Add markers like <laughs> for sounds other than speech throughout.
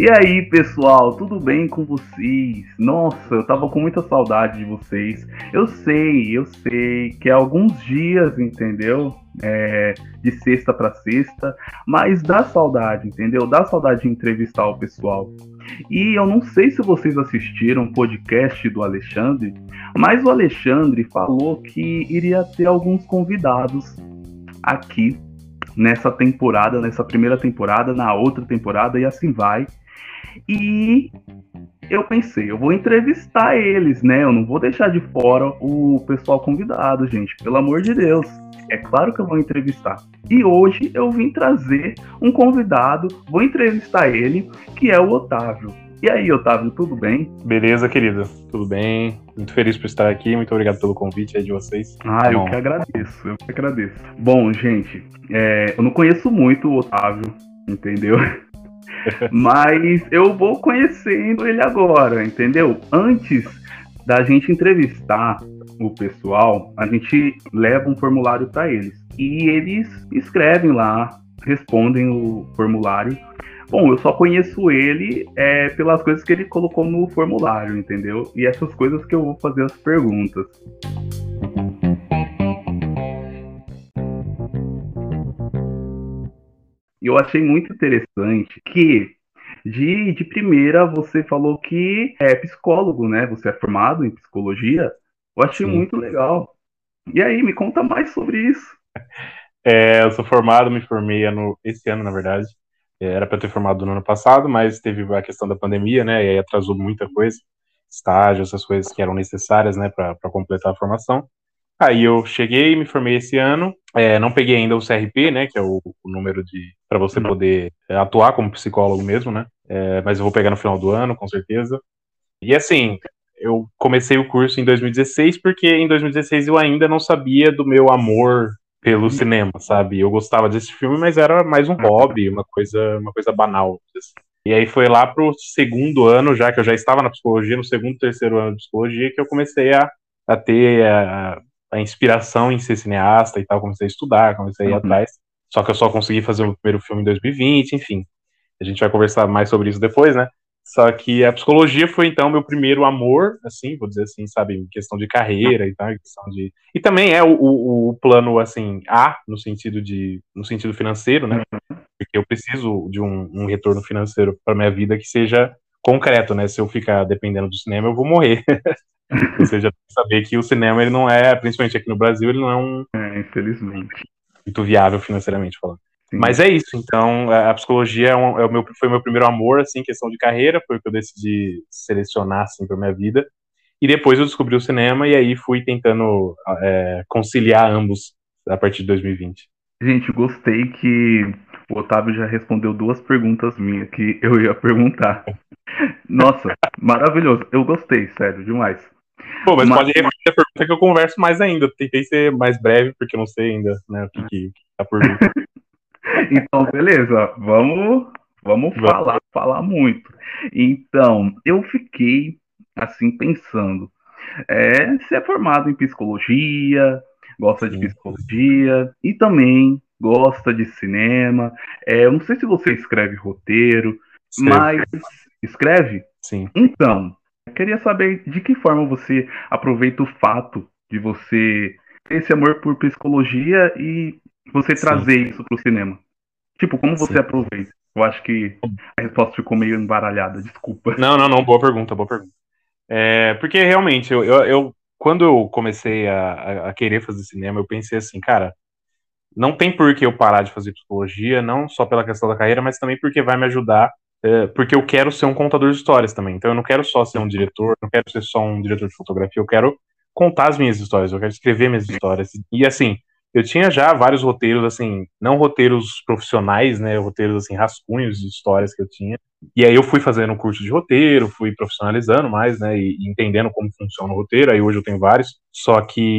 E aí, pessoal, tudo bem com vocês? Nossa, eu tava com muita saudade de vocês. Eu sei, eu sei que é alguns dias, entendeu? É, de sexta para sexta, mas dá saudade, entendeu? Dá saudade de entrevistar o pessoal. E eu não sei se vocês assistiram o podcast do Alexandre, mas o Alexandre falou que iria ter alguns convidados aqui nessa temporada, nessa primeira temporada, na outra temporada e assim vai. E eu pensei, eu vou entrevistar eles, né? Eu não vou deixar de fora o pessoal convidado, gente, pelo amor de Deus. É claro que eu vou entrevistar. E hoje eu vim trazer um convidado, vou entrevistar ele, que é o Otávio. E aí, Otávio, tudo bem? Beleza, querido. Tudo bem. Muito feliz por estar aqui. Muito obrigado pelo convite aí de vocês. Ah, tá eu que agradeço. Eu que agradeço. Bom, gente, é, eu não conheço muito o Otávio, entendeu? <laughs> Mas eu vou conhecendo ele agora, entendeu? Antes da gente entrevistar o pessoal, a gente leva um formulário para eles. E eles escrevem lá, respondem o formulário. Bom, eu só conheço ele é, pelas coisas que ele colocou no formulário, entendeu? E essas coisas que eu vou fazer as perguntas. Eu achei muito interessante que de, de primeira você falou que é psicólogo, né? Você é formado em psicologia. Eu achei Sim. muito legal. E aí, me conta mais sobre isso. É, eu sou formado, me formei ano, esse ano, na verdade. Era para ter formado no ano passado, mas teve a questão da pandemia, né? E aí atrasou muita coisa, estágio, essas coisas que eram necessárias, né, para completar a formação. Aí eu cheguei, me formei esse ano. É, não peguei ainda o CRP, né, que é o, o número de para você uhum. poder é, atuar como psicólogo mesmo, né? É, mas eu vou pegar no final do ano, com certeza. E assim, eu comecei o curso em 2016 porque em 2016 eu ainda não sabia do meu amor pelo uhum. cinema, sabe? Eu gostava desse filme, mas era mais um hobby, uma coisa, uma coisa banal. Assim. E aí foi lá pro segundo ano, já que eu já estava na psicologia, no segundo, terceiro ano de psicologia, que eu comecei a, a ter a, a inspiração em ser cineasta e tal, comecei a estudar, comecei a ir uhum. atrás. Só que eu só consegui fazer o primeiro filme em 2020, enfim. A gente vai conversar mais sobre isso depois, né? Só que a psicologia foi então meu primeiro amor, assim, vou dizer assim, sabe, em questão de carreira e tal, questão de e também é o, o, o, plano assim A no sentido de no sentido financeiro, né? Porque eu preciso de um, um retorno financeiro para minha vida que seja concreto, né? Se eu ficar dependendo do cinema, eu vou morrer. <laughs> Ou seja, saber que o cinema ele não é, principalmente aqui no Brasil, ele não é um. É, infelizmente. Muito viável financeiramente falando. Sim. Mas é isso, então a psicologia é, um, é o meu, foi o meu primeiro amor, assim, questão de carreira, foi o que eu decidi selecionar, assim, para minha vida. E depois eu descobri o cinema e aí fui tentando é, conciliar ambos a partir de 2020. Gente, gostei que o Otávio já respondeu duas perguntas minhas que eu ia perguntar. Nossa, maravilhoso. Eu gostei, sério, demais. Pô, mas, mas, pode repetir a pergunta que eu converso mais ainda. Tentei ser mais breve, porque eu não sei ainda né, o que, que tá por vir. <laughs> então, beleza. Vamos, vamos, falar, falar muito. Então, eu fiquei assim pensando. É, você é formado em psicologia, gosta de psicologia e também gosta de cinema. É, eu não sei se você escreve roteiro, mas escreve? Sim. Então, queria saber de que forma você aproveita o fato de você ter esse amor por psicologia e você Sim. trazer isso para o cinema. Tipo, como você Sim. aproveita? Eu acho que a resposta ficou meio embaralhada, desculpa. Não, não, não, boa pergunta, boa pergunta. É, porque realmente, eu, eu, eu quando eu comecei a, a, querer fazer cinema, eu pensei assim, cara, não tem por que eu parar de fazer psicologia, não só pela questão da carreira, mas também porque vai me ajudar é, porque eu quero ser um contador de histórias também. Então eu não quero só ser um diretor, não quero ser só um diretor de fotografia, eu quero contar as minhas histórias, eu quero escrever minhas histórias. E assim, eu tinha já vários roteiros, assim, não roteiros profissionais, né, roteiros, assim, rascunhos de histórias que eu tinha. E aí eu fui fazendo um curso de roteiro, fui profissionalizando mais, né, e, e entendendo como funciona o roteiro, aí hoje eu tenho vários, só que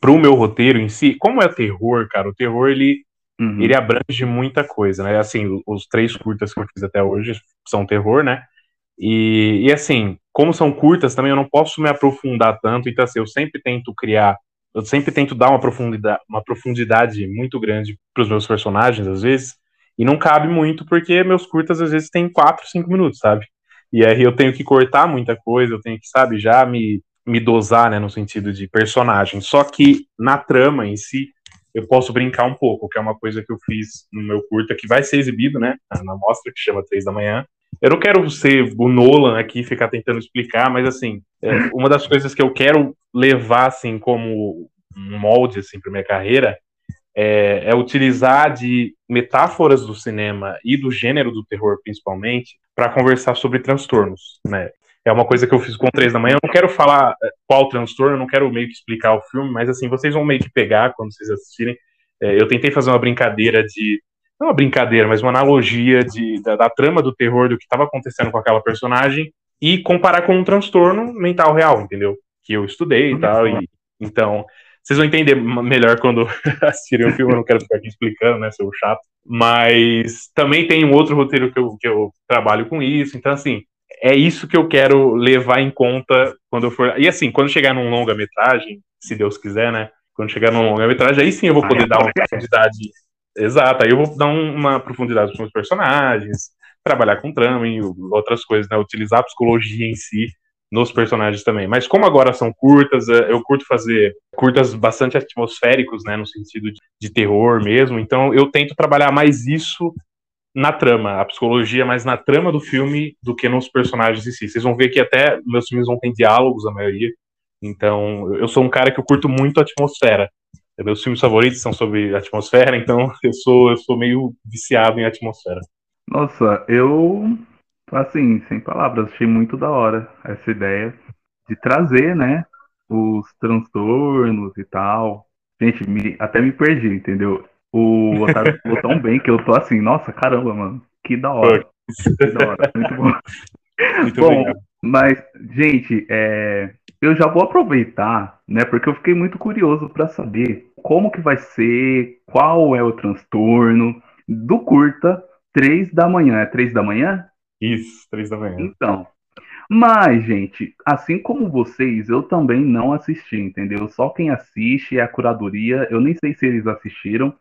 pro meu roteiro em si, como é terror, cara, o terror, ele Uhum. Ele abrange muita coisa, né? Assim, os três curtas que eu fiz até hoje são terror, né? E, e assim, como são curtas também, eu não posso me aprofundar tanto, então assim, eu sempre tento criar, eu sempre tento dar uma profundidade, uma profundidade muito grande para os meus personagens, às vezes, E não cabe muito, porque meus curtas às vezes têm 4, 5 minutos, sabe? E aí eu tenho que cortar muita coisa, eu tenho que, sabe, já me, me dosar, né, no sentido de personagem. Só que na trama em si, eu posso brincar um pouco, que é uma coisa que eu fiz no meu curta, que vai ser exibido, né, na mostra que chama Três da Manhã. Eu não quero ser o Nolan aqui, ficar tentando explicar, mas, assim, é, <laughs> uma das coisas que eu quero levar, assim, como um molde, assim, para minha carreira, é, é, utilizar de metáforas do cinema e do gênero do terror, principalmente, para conversar sobre transtornos, né? É uma coisa que eu fiz com três da manhã. Eu não quero falar é, qual transtorno, eu não quero meio que explicar o filme, mas assim, vocês vão meio que pegar quando vocês assistirem. É, eu tentei fazer uma brincadeira de. Não uma brincadeira, mas uma analogia de, da, da trama do terror, do que estava acontecendo com aquela personagem, e comparar com um transtorno mental real, entendeu? Que eu estudei e tal. E, então, vocês vão entender melhor quando <laughs> assistirem o filme, eu não quero ficar aqui explicando, né, seu chato. Mas também tem um outro roteiro que eu, que eu trabalho com isso, então assim, é isso que eu quero levar em conta quando eu for. E assim, quando chegar num longa-metragem, se Deus quiser, né? Quando chegar num longa-metragem, aí sim eu vou poder dar uma profundidade. Exato, aí eu vou dar uma profundidade para os personagens, trabalhar com trama e outras coisas, né? Utilizar a psicologia em si nos personagens também. Mas como agora são curtas, é, eu curto fazer curtas bastante atmosféricos, né, no sentido de, de, terror mesmo. Então eu tento trabalhar mais isso na trama, a psicologia mais na trama do filme do que nos personagens em si. Vocês vão ver que até meus filmes vão ter diálogos a maioria. Então eu sou um cara que eu curto muito a atmosfera. Meus filmes favoritos são sobre atmosfera, então <laughs> eu sou eu sou meio viciado em atmosfera. Nossa, eu assim, sem palavras, achei muito da hora essa ideia de trazer, né, os transtornos e tal. Gente, me, até me perdi, entendeu? O Otávio <laughs> falou tão bem que eu tô assim, nossa, caramba, mano, que da hora. Que da hora, muito bom. <laughs> Muito bom, obrigado. mas, gente, é, eu já vou aproveitar, né, porque eu fiquei muito curioso para saber como que vai ser, qual é o transtorno do curta, três da manhã. É três da manhã? Isso, três da manhã. Então. Mas, gente, assim como vocês, eu também não assisti, entendeu? Só quem assiste é a curadoria. Eu nem sei se eles assistiram,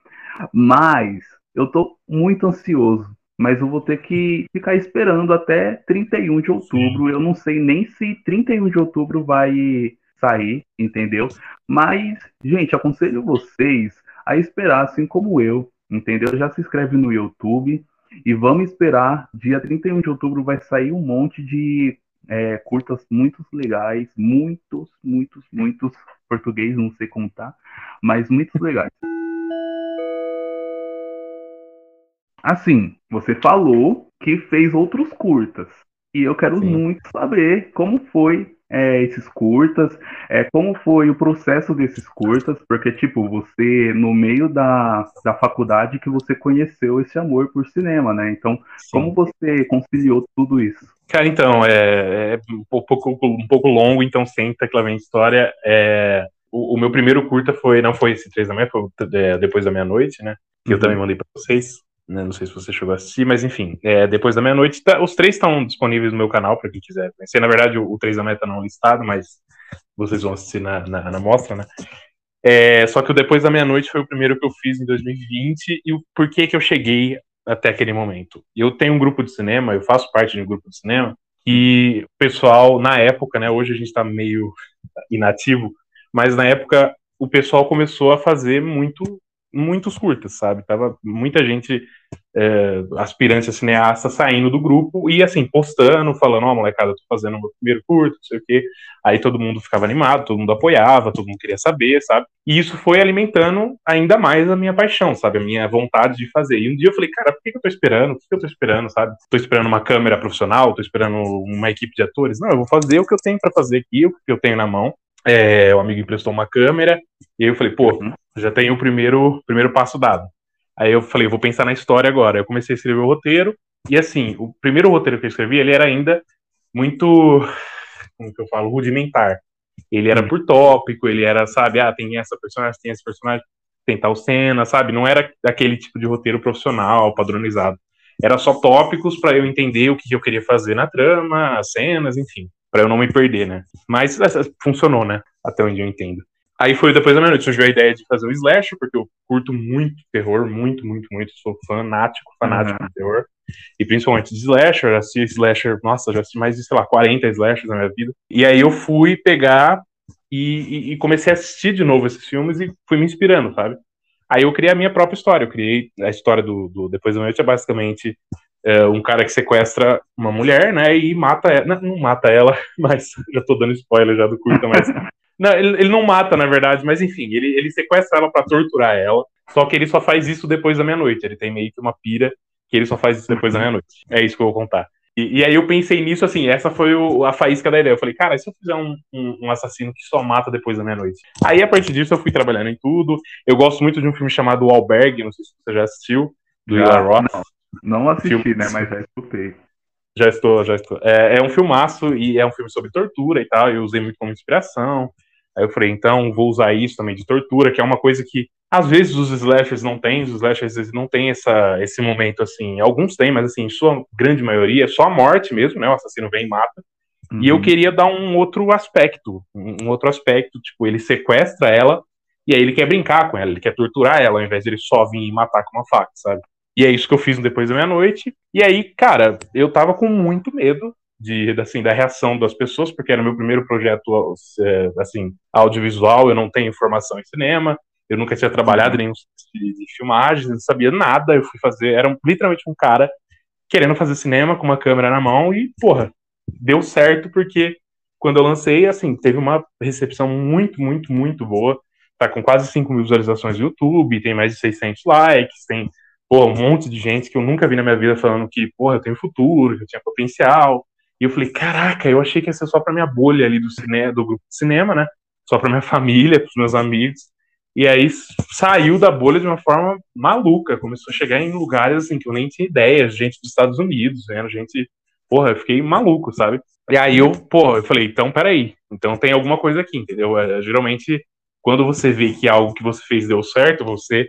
mas eu tô muito ansioso. Mas eu vou ter que ficar esperando até 31 de outubro. Eu não sei nem se 31 de outubro vai sair, entendeu? Mas, gente, aconselho vocês a esperar, assim como eu, entendeu? Já se inscreve no YouTube e vamos esperar, dia 31 de outubro vai sair um monte de é, curtas muito legais, muitos, muitos, muitos português, não sei como tá, mas muitos legais. <laughs> Assim, você falou que fez outros curtas. E eu quero Sim. muito saber como foi é, esses curtas, é, como foi o processo desses curtas, porque, tipo, você, no meio da, da faculdade que você conheceu esse amor por cinema, né? Então, Sim. como você conciliou tudo isso? Cara, então, é, é um, pouco, um pouco longo, então senta que lá vem a história. É, o, o, meu primeiro curta foi, não foi esse três da manhã, foi é, depois da meia-noite, né? Que uhum. eu também mandei para vocês. Né, não sei se você chegou a assistir, mas enfim, é, depois da meia-noite, tá, os três estão disponíveis no meu canal para quem quiser conhecer. Na verdade, o, o 3 da meta não é listado, mas vocês vão assistir na, na, na mostra, né? É, só que o Depois da Meia-Noite foi o primeiro que eu fiz em 2020 e o porquê que eu cheguei até aquele momento. Eu tenho um grupo de cinema, eu faço parte de um grupo de cinema, e o pessoal, na época, né, hoje a gente está meio inativo, mas na época o pessoal começou a fazer muito muitos curtas, sabe? Tava muita gente é, aspirante a cineasta saindo do grupo e assim, postando, falando, ó, oh, molecada, tô fazendo meu primeiro curto, não sei o quê. Aí todo mundo ficava animado, todo mundo apoiava, todo mundo queria saber, sabe? E isso foi alimentando ainda mais a minha paixão, sabe? A minha vontade de fazer. E um dia eu falei, cara, por que eu tô esperando? O que eu tô esperando, sabe? Tô esperando uma câmera profissional, tô esperando uma equipe de atores. Não, eu vou fazer o que eu tenho para fazer aqui, o que eu tenho na mão. É, o amigo emprestou uma câmera, e aí eu falei, pô, já tenho o primeiro, primeiro passo dado. Aí eu falei, vou pensar na história agora. Eu comecei a escrever o roteiro, e assim, o primeiro roteiro que eu escrevi, ele era ainda muito, como que eu falo, rudimentar. Ele era uhum. por tópico, ele era, sabe, ah, tem essa personagem, tem esse personagem, tem tal cena, sabe? Não era aquele tipo de roteiro profissional, padronizado. Era só tópicos para eu entender o que eu queria fazer na trama, as cenas, enfim para eu não me perder, né? Mas funcionou, né? Até onde eu entendo. Aí foi depois da meia-noite, surgiu a ideia de fazer um slasher, porque eu curto muito terror, muito, muito, muito. Sou fanático, fanático uhum. de terror. E principalmente de slasher, assisti slasher, nossa, já assisti mais de, sei lá, 40 slashers na minha vida. E aí eu fui pegar e, e, e comecei a assistir de novo esses filmes e fui me inspirando, sabe? Aí eu criei a minha própria história. Eu criei a história do, do Depois da Noite, é basicamente é, um cara que sequestra uma mulher, né, e mata ela. Não, não mata ela, <laughs> mas <laughs> já tô dando spoiler já do curta, mas <laughs> Não, ele, ele, não mata, na verdade, mas enfim, ele, ele sequestra ela para torturar ela. Só que ele só faz isso depois da meia-noite. Ele tem meio que uma pira que ele só faz isso depois da meia-noite. É isso que eu vou contar. E, e, aí eu pensei nisso, assim, essa foi o, a faísca da ideia. Eu falei, cara, e se eu fizer um, um, um, assassino que só mata depois da meia-noite? Aí, a partir disso, eu fui trabalhando em tudo. Eu gosto muito de um filme chamado O Albergue, não sei se você já assistiu, do Eli Roth. Não, assisti, filme, né, mas já escutei. Já estou, já estou. É, é um filmaço e é um filme sobre tortura e tal. Eu usei muito como inspiração. Aí eu falei, então vou usar isso também de tortura, que é uma coisa que às vezes os slashers não têm, os slashers às vezes não têm essa, esse momento assim. Alguns têm, mas assim, em sua grande maioria é só a morte mesmo, né? O assassino vem e mata. Uhum. E eu uhum. queria dar um outro aspecto, um outro aspecto, tipo, ele sequestra ela e aí ele quer brincar com ela, ele quer torturar ela, ao invés de ele só vir e matar com uma faca, sabe? E é isso que eu fiz depois da meia-noite. E aí, cara, eu tava com muito medo de assim da reação das pessoas, porque era meu primeiro projeto é, assim audiovisual, eu não tenho formação em cinema, eu nunca tinha trabalhado em nenhum de, de filmagem, não sabia nada, eu fui fazer, era um, literalmente um cara querendo fazer cinema com uma câmera na mão. E, porra, deu certo porque quando eu lancei, assim, teve uma recepção muito, muito, muito boa, tá com quase 5 mil visualizações no YouTube, tem mais de 600 likes, tem, porra, um monte de gente que eu nunca vi na minha vida falando que, porra, eu tenho futuro, que eu tinha potencial, e eu falei, caraca, eu achei que ia ser só pra minha bolha ali do, cine, do grupo de cinema, né? Só pra minha <laughs> família, pros meus amigos. E aí saiu da bolha de uma forma maluca, começou a chegar em lugares assim que eu nem tinha ideia, gente dos Estados Unidos, vendo gente. Porra, eu fiquei maluco, sabe? E aí eu, pô, eu falei, então peraí, então tem alguma coisa aqui, entendeu? É, geralmente, quando você vê que algo que você fez deu certo, você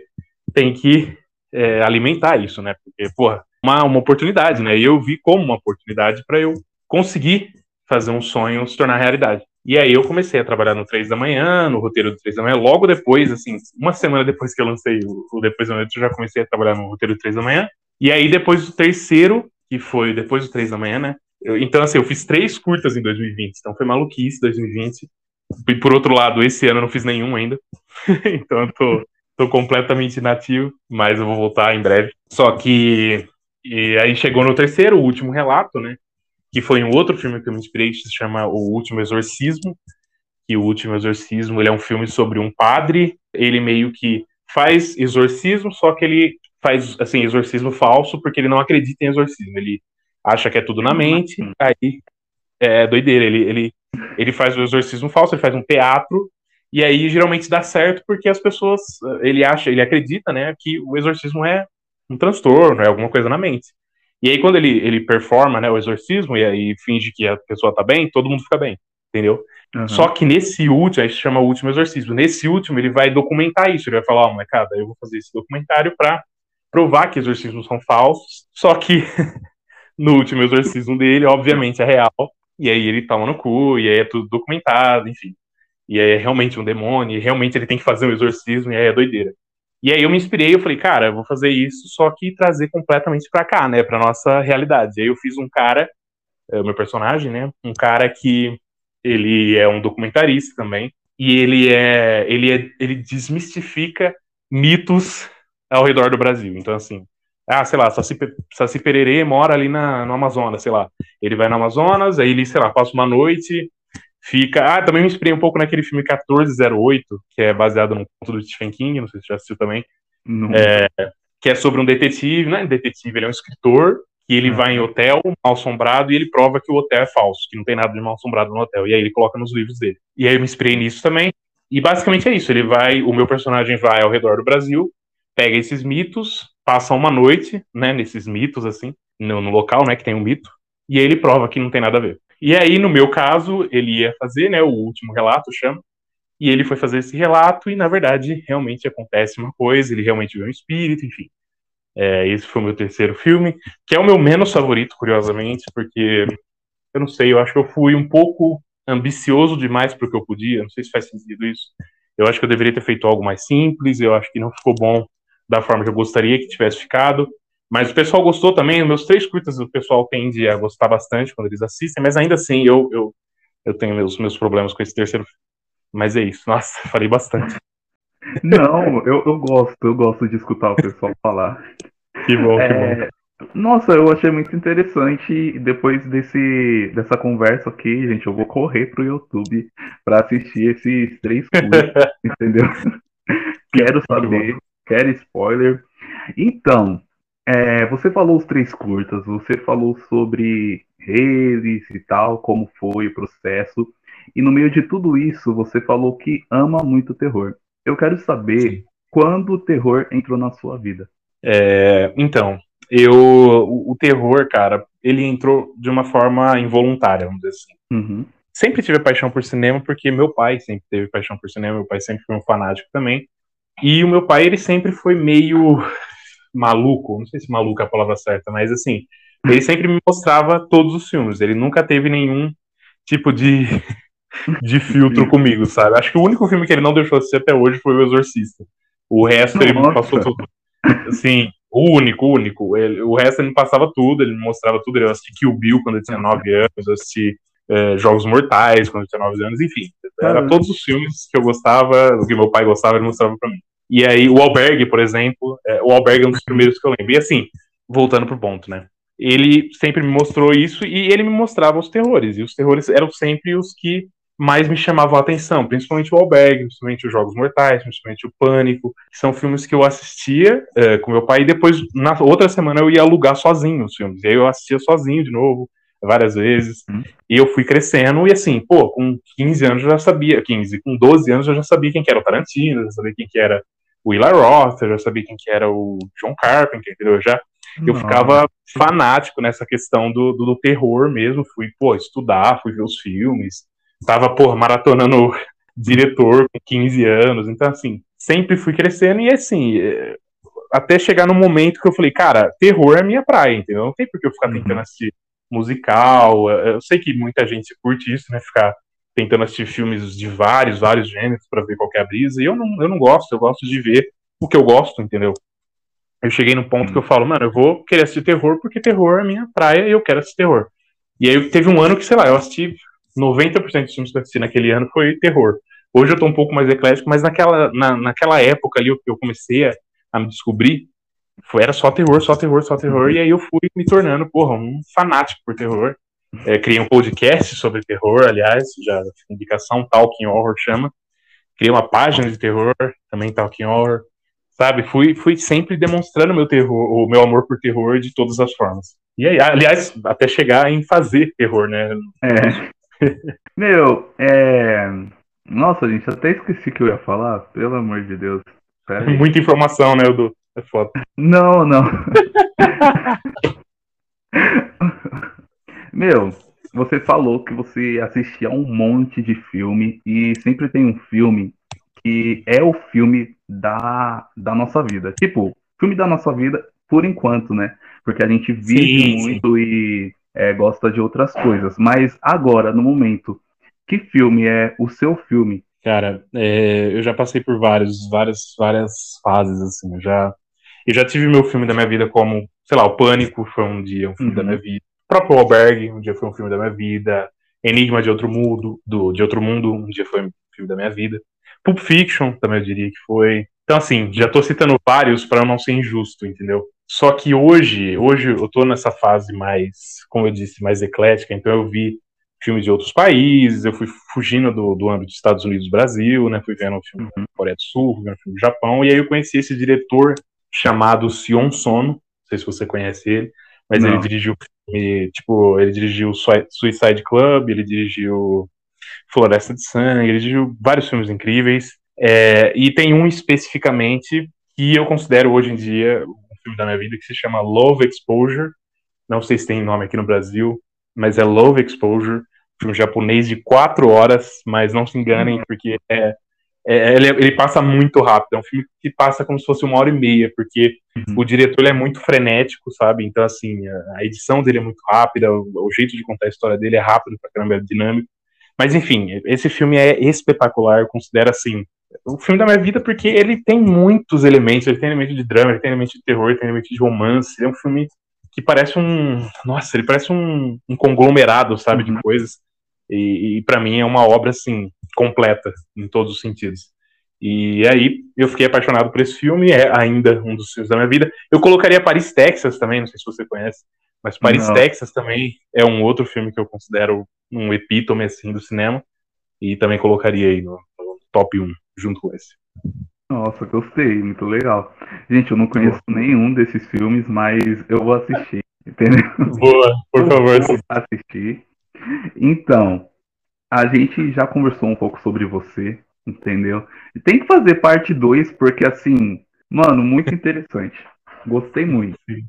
tem que é, alimentar isso, né? Porque, porra, uma, uma oportunidade, né? E eu vi como uma oportunidade para eu conseguir fazer um sonho se tornar realidade. E aí eu comecei a trabalhar no 3 da manhã, no roteiro do 3 da manhã, logo depois, assim, uma semana depois que eu lancei o, Depois da Manhã, eu já comecei a trabalhar no roteiro do 3 da manhã. E aí depois do terceiro, que foi depois do 3 da manhã, né? Eu, então, assim, eu fiz três curtas em 2020, então foi maluquice 2020. E por outro lado, esse ano eu não fiz nenhum ainda. <laughs> então eu tô, tô completamente inativo, mas eu vou voltar em breve. Só que e aí chegou no terceiro, o último relato, né? que foi um outro filme que eu me inspirei, que se chama O Último Exorcismo. E O Último Exorcismo, ele é um filme sobre um padre, ele meio que faz exorcismo, só que ele faz, assim, exorcismo falso, porque ele não acredita em exorcismo, ele acha que é tudo na mente, aí é doideira, ele, ele, ele faz o exorcismo falso, ele faz um teatro, e aí geralmente dá certo porque as pessoas, ele acha, ele acredita, né, que o exorcismo é um transtorno, é alguma coisa na mente. E aí, quando ele, ele performa né, o exorcismo e aí finge que a pessoa tá bem, todo mundo fica bem, entendeu? Uhum. Só que nesse último, aí se chama o último exorcismo, nesse último ele vai documentar isso, ele vai falar, ó, oh, molecada, eu vou fazer esse documentário pra provar que exorcismos são falsos, só que <laughs> no último exorcismo dele, obviamente, é real, e aí ele toma no cu, e aí é tudo documentado, enfim. E é realmente um demônio, e realmente ele tem que fazer um exorcismo, e aí é doideira. E aí eu me inspirei, eu falei, cara, eu vou fazer isso, só que trazer completamente para cá, né, para nossa realidade. E aí eu fiz um cara, é, meu personagem, né, um cara que ele é um documentarista também, e ele é, ele é, ele desmistifica mitos ao redor do Brasil. Então assim, ah, sei lá, Saci, Saci Pererê mora ali na, no Amazonas, sei lá. Ele vai no Amazonas, aí ele, sei lá, passa uma noite, Fica. Ah, também me inspirei um pouco naquele filme 1408, que é baseado no conto do Stephen King, não sei se você já assistiu também. É, que é sobre um detetive, né? Detetive, ele é um escritor, que ele uhum. vai em hotel mal assombrado e ele prova que o hotel é falso, que não tem nada de mal assombrado no hotel. E aí ele coloca nos livros dele. E aí eu me inspirei nisso também. E basicamente é isso. Ele vai, o meu personagem vai ao redor do Brasil, pega esses mitos, passa uma noite, né, nesses mitos assim, no, no local, né, que tem um mito, e aí ele prova que não tem nada a ver. E aí, no meu caso, ele ia fazer, né, o último relato, chama, e ele foi fazer esse relato, e na verdade, realmente acontece uma coisa, ele realmente viu um espírito, enfim. É, esse foi o meu terceiro filme, que é o meu menos favorito, curiosamente, porque eu não sei, eu acho que eu fui um pouco ambicioso demais para o que eu podia, não sei se faz sentido isso. Eu acho que eu deveria ter feito algo mais simples, eu acho que não ficou bom da forma que eu gostaria que tivesse ficado. Mas o pessoal gostou também, meus três curtas o pessoal tende a gostar bastante quando eles assistem, mas ainda assim eu, eu, eu tenho meus, meus problemas com esse terceiro filme. Mas é isso, nossa, <laughs> falei bastante. Não, eu, eu gosto, eu gosto de escutar o pessoal falar. Que bom, é, que bom. Nossa, eu achei muito interessante. Depois desse, dessa conversa aqui, gente, eu vou correr pro YouTube para assistir esses três cursos, <laughs> entendeu? quero saber, quero spoiler. Então, é, você falou os três curtas, você falou sobre eles e tal, como foi o processo. E no meio de tudo isso, você falou que ama muito terror. Eu quero saber Sim. quando o terror entrou na sua vida. É, então, eu o, o, terror, cara, ele entrou de uma forma involuntária, vamos dizer assim. Uhum. Sempre tive paixão por cinema, porque meu pai sempre teve paixão por cinema, meu pai sempre foi um fanático também. E o meu pai, ele sempre foi meio maluco, não sei se maluco é a palavra certa, mas assim, ele sempre me mostrava todos os filmes, ele nunca teve nenhum tipo de, <laughs> de filtro comigo, sabe? Acho que o único filme que ele não deixou assistir até hoje foi O Exorcista. O resto Nossa. ele me passou tudo. Assim, o único, o único. Ele, o resto ele me passava tudo, ele me mostrava tudo. Eu assisti Kill Bill quando eu tinha 9 anos, eu assisti é, Jogos Mortais quando eu tinha 9 anos, enfim. Era todos os filmes que eu gostava, que meu pai gostava, ele mostrava pra mim. E aí, o Albergue, por exemplo, é, o Albergue é um dos primeiros que eu lembro. E assim, voltando pro ponto, né? Ele sempre me mostrou isso e ele me mostrava os terrores. E os terrores eram sempre os que mais me chamavam a atenção, principalmente o Albergue, principalmente os Jogos Mortais, principalmente o Pânico, que são filmes que eu assistia é, com meu pai e depois, na outra semana, eu ia alugar sozinho os filmes. E aí eu assistia sozinho de novo, várias vezes. Hum. E eu fui crescendo e assim, pô, com 15 anos eu já sabia, 15, com 12 anos eu já sabia quem que era o Tarantino, já sabia quem que era o Eli Roth, eu já sabia quem que era o John Carpenter, entendeu? Eu já eu ficava fanático nessa questão do, do, do, terror mesmo, fui, pô, estudar, fui ver os filmes, tava, pô, maratonando <laughs> diretor com 15 anos, então, assim, sempre fui crescendo e, assim, é, até chegar no momento que eu falei, cara, terror é minha praia, entendeu? Não tem por que eu ficar uhum. tentando assistir musical, é, eu sei que muita gente curte isso, né, ficar tentando assistir filmes de vários, vários gêneros para ver qual é brisa, e eu não, eu não gosto, eu gosto de ver o que eu gosto, entendeu? Eu cheguei no ponto que eu falo, mano, eu vou querer assistir terror porque terror é minha praia e eu quero assistir terror. E aí teve um ano que, sei lá, eu assisti 90% dos filmes que eu assisti naquele ano foi terror. Hoje eu tô um pouco mais eclético, mas naquela, na, naquela época ali que eu comecei a, a me descobrir, foi, era só terror, só terror, só terror, e aí eu fui me tornando, porra, um fanático por terror. É, criei um podcast sobre terror, aliás, já indicação Talking Horror chama. Criei uma página de terror, também Talking Horror. Sabe, fui, fui sempre demonstrando meu terror, o meu amor por terror de todas as formas. E aí, aliás, até chegar em fazer terror, né? É. <laughs> meu, é. Nossa, gente, até esqueci que eu ia falar, pelo amor de Deus. Muita informação, né, Edu? É foda. Não, não. <laughs> Meu, você falou que você assistia um monte de filme e sempre tem um filme que é o filme da, da nossa vida. Tipo, filme da nossa vida por enquanto, né? Porque a gente vive sim, muito sim. e é, gosta de outras coisas. Mas agora, no momento, que filme é o seu filme? Cara, é, eu já passei por vários, várias, várias fases, assim. Eu já, eu já tive meu filme da minha vida como, sei lá, o Pânico foi um dia um filme uhum. da minha vida próprio Albergue, um dia foi um filme da minha vida. Enigma de Outro Mundo, do, de Outro Mundo, um dia foi um filme da minha vida. Pulp Fiction, também eu diria que foi. Então, assim, já tô citando vários para não ser injusto, entendeu? Só que hoje, hoje eu tô nessa fase mais, como eu disse, mais eclética, então eu vi filmes de outros países, eu fui fugindo do, do âmbito dos Estados Unidos Brasil, né? Fui vendo o filme da Coreia do Sul, fui vendo o filme do Japão, e aí eu conheci esse diretor chamado Sion Sono, não sei se você conhece ele, mas não. ele dirigiu filme, tipo, ele dirigiu Suicide Club, ele dirigiu Floresta de Sangue, ele dirigiu vários filmes incríveis, é, e tem um especificamente que eu considero hoje em dia um filme da minha vida que se chama Love Exposure, não sei se tem nome aqui no Brasil, mas é Love Exposure, filme japonês de quatro horas, mas não se enganem, uhum. porque é, é, ele, ele, passa muito rápido, é um filme que passa como se fosse uma hora e meia, porque uhum. o diretor é muito frenético, sabe? Então, assim, a, a edição dele é muito rápida, o, o, jeito de contar a história dele é rápido pra caramba, é dinâmico. Mas, enfim, esse filme é espetacular, eu considero, assim, o filme da minha vida porque ele tem muitos elementos, ele tem elemento de drama, ele tem elemento de terror, ele tem elemento de romance, ele é um filme que parece um, nossa, ele parece um, um conglomerado, sabe, uhum. de coisas, e, e para mim é uma obra, assim, completa, em todos os sentidos. E aí eu fiquei apaixonado por esse filme, é ainda um dos filmes da minha vida. Eu colocaria Paris, Texas também, não sei se você conhece, mas Paris, não. Texas também é um outro filme que eu considero um epítome assim do cinema e também colocaria aí no, no top 1 junto com esse. Nossa, gostei, muito legal. Gente, eu não conheço Boa. nenhum desses filmes, mas eu vou assistir, <laughs> entendeu? Boa, por favor. Eu vou assistir. Então, a gente já conversou um pouco sobre você, entendeu? Tem que fazer parte 2, porque assim, mano, muito interessante. <laughs> Gostei muito. Sim,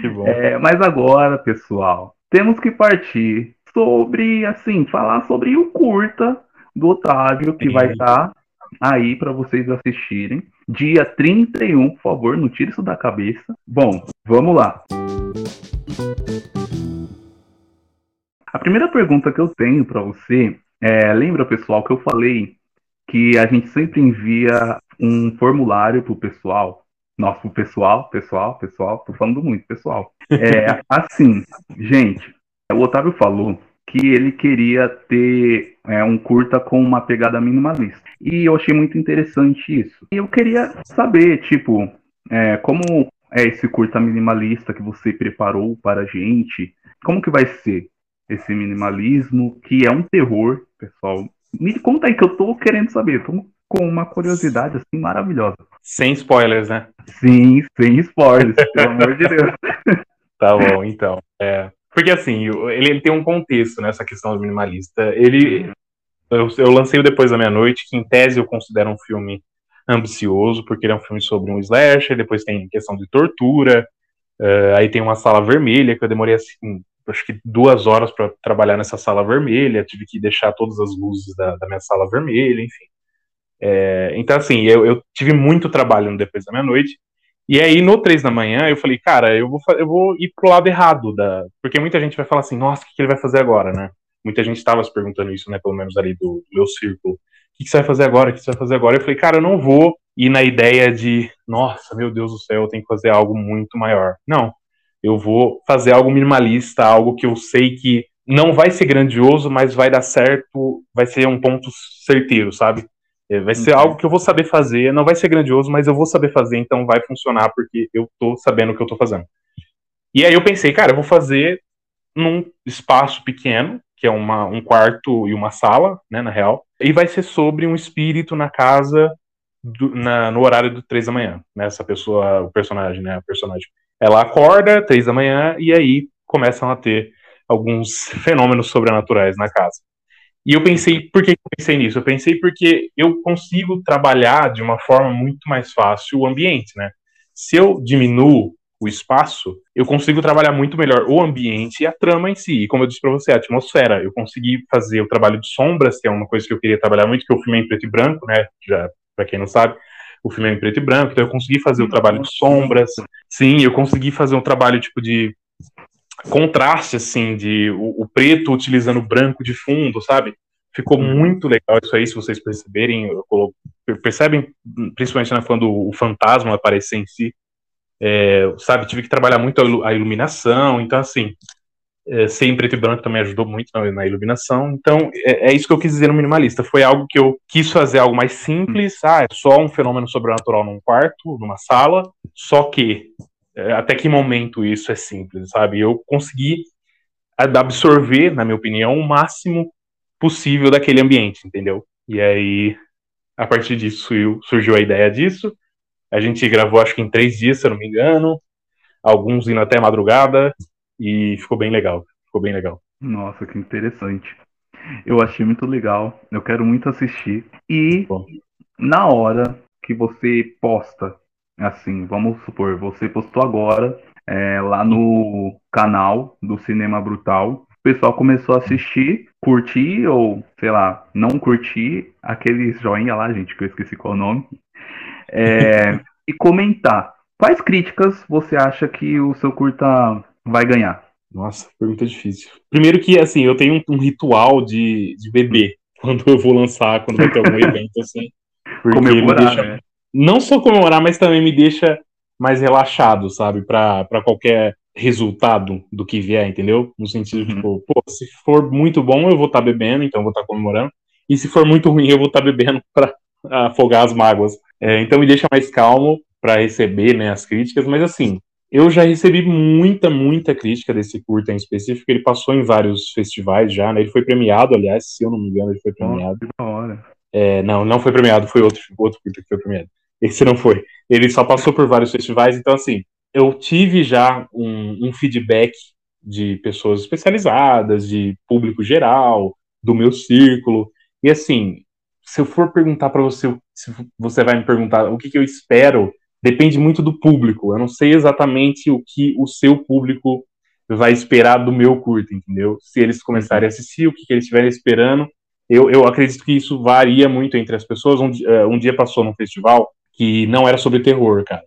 que bom. É, mas agora, pessoal, temos que partir sobre, assim, falar sobre o curta do Otávio, que Sim. vai estar tá aí para vocês assistirem. Dia 31, por favor, não tire isso da cabeça. Bom, vamos lá. A primeira pergunta que eu tenho para você é, lembra, pessoal, que eu falei que a gente sempre envia um formulário pro pessoal. Nossa, pro pessoal, pessoal, pessoal, tô falando muito, pessoal. É <laughs> assim, gente, o Otávio falou que ele queria ter é, um curta com uma pegada minimalista. E eu achei muito interessante isso. E eu queria saber, tipo, é, como é esse curta minimalista que você preparou para a gente? Como que vai ser esse minimalismo, que é um terror, pessoal? Me conta aí que eu tô querendo saber, tô com uma curiosidade assim maravilhosa. Sem spoilers, né? Sim, sem spoilers, pelo amor de Deus. <laughs> <laughs> Tá bom, então. É, porque assim, ele, ele, tem um contexto nessa questão do minimalista. Ele. Eu, eu lancei o Depois da Meia-Noite, que em tese eu considero um filme ambicioso, porque ele é um filme sobre um slasher, depois tem questão de tortura, uh, aí tem uma sala vermelha, que eu demorei assim, acho que duas horas para trabalhar nessa sala vermelha, tive que deixar todas as luzes da, da minha sala vermelha, enfim. É, então, assim, eu, eu, tive muito trabalho no Depois da Meia-Noite, e aí, no 3 da manhã, eu falei, cara, eu vou, eu vou ir pro lado errado da. Porque muita gente vai falar assim, nossa, o que, que ele vai fazer agora, né? Muita gente estava se perguntando isso, né? Pelo menos ali do, do meu círculo. O que, que você vai fazer agora? O que você vai fazer agora? Eu falei, cara, eu não vou ir na ideia de, nossa, meu Deus do céu, eu tenho que fazer algo muito maior. Não. Eu vou fazer algo minimalista, algo que eu sei que não vai ser grandioso, mas vai dar certo, vai ser um ponto certeiro, sabe? É, vai ser uhum. algo que eu vou saber fazer, não vai ser grandioso, mas eu vou saber fazer, então vai funcionar porque eu tô sabendo o que eu tô fazendo. E aí eu pensei, cara, eu vou fazer num espaço pequeno, que é uma, um quarto e uma sala, né, na real, e vai ser sobre um espírito na casa do, na, no horário do três da manhã, né, essa pessoa, o personagem, né, a personagem. Ela acorda três da manhã e aí começam a ter alguns fenômenos sobrenaturais na casa. E eu pensei, por que eu pensei nisso? Eu pensei porque eu consigo trabalhar de uma forma muito mais fácil o ambiente, né? Se eu diminuo o espaço, eu consigo trabalhar muito melhor o ambiente e a trama em si. E como eu disse para você, a atmosfera. Eu consegui fazer o trabalho de sombras, que é uma coisa que eu queria trabalhar muito, que eu filmei em preto e branco, né? Já, para quem não sabe, o filme é em preto e branco, então eu consegui fazer o trabalho de sombras. Sim, eu consegui fazer um trabalho tipo de contraste, assim, de o, o, preto utilizando o branco de fundo, sabe? Ficou uhum. muito legal isso aí, se vocês perceberem. percebem, principalmente na quando o fantasma aparecer em si. É, sabe, tive que trabalhar muito a iluminação, então, assim, é, ser em preto e branco também ajudou muito na, na iluminação. Então, é, é, isso que eu quis dizer no minimalista. Foi algo que eu quis fazer algo mais simples. Uhum. Ah, é só um fenômeno sobrenatural num quarto, numa sala. Só que é, até que momento isso é simples, sabe? Eu consegui absorver, na minha opinião, o máximo possível daquele ambiente, entendeu? E aí, a partir disso, surgiu a ideia disso. A gente gravou, acho que em três dias, se eu não me engano, alguns indo até madrugada, e ficou bem legal. Ficou bem legal. Nossa, que interessante. Eu achei muito legal. Eu quero muito assistir. E Bom. na hora que você posta Assim, vamos supor, você postou agora é, lá no canal do Cinema Brutal. O pessoal começou a assistir, curtir ou, sei lá, não curtir aquele joinha lá, gente, que eu esqueci qual é o nome. É, <laughs> e comentar. Quais críticas você acha que o seu curta vai ganhar? Nossa, pergunta difícil. Primeiro que, assim, eu tenho um, um ritual de, de beber <laughs> quando eu vou lançar, quando vai ter algum <laughs> evento, assim. Comemorar, deixa, né? Não só comemorar, mas também me deixa mais relaxado, sabe? para qualquer resultado do que vier, entendeu? No sentido, uhum. tipo, pô, se for muito bom, eu vou estar tá bebendo, então eu vou estar tá comemorando. E se for muito ruim, eu vou estar tá bebendo <laughs> para afogar as mágoas. É, então me deixa mais calmo para receber né, as críticas, mas assim, eu já recebi muita, muita crítica desse curta em específico. Ele passou em vários festivais já, né? Ele foi premiado, aliás, se eu não me engano, ele foi premiado. Oh, da hora. É, não, não foi premiado, foi outro, outro curta que foi premiado. Esse não foi. Ele só passou por vários festivais, então assim, eu tive já um, um feedback de pessoas especializadas, de público geral, do meu círculo. E assim, se eu for perguntar para você, se você vai me perguntar o que, que, eu espero, depende muito do público. Eu não sei exatamente o que o seu público vai esperar do meu curto, entendeu? Se eles começarem a assistir, o que, que eles estiverem esperando. Eu, eu acredito que isso varia muito entre as pessoas. Um, uh, um dia passou num festival que não era sobre terror, cara.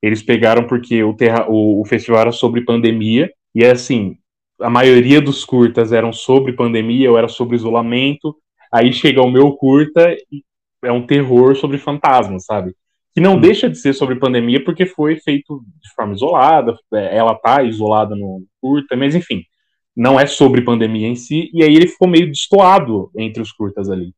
Eles pegaram porque o, terra, o, o festival era sobre pandemia, e é assim, a maioria dos curtas eram sobre pandemia ou era sobre isolamento. Aí chega o meu curta e é um terror sobre fantasmas, sabe? Que não deixa de ser sobre pandemia porque foi feito de forma isolada, é, ela tá isolada no curta, mas enfim, não é sobre pandemia em si, e aí ele ficou meio destoado entre os curtas ali.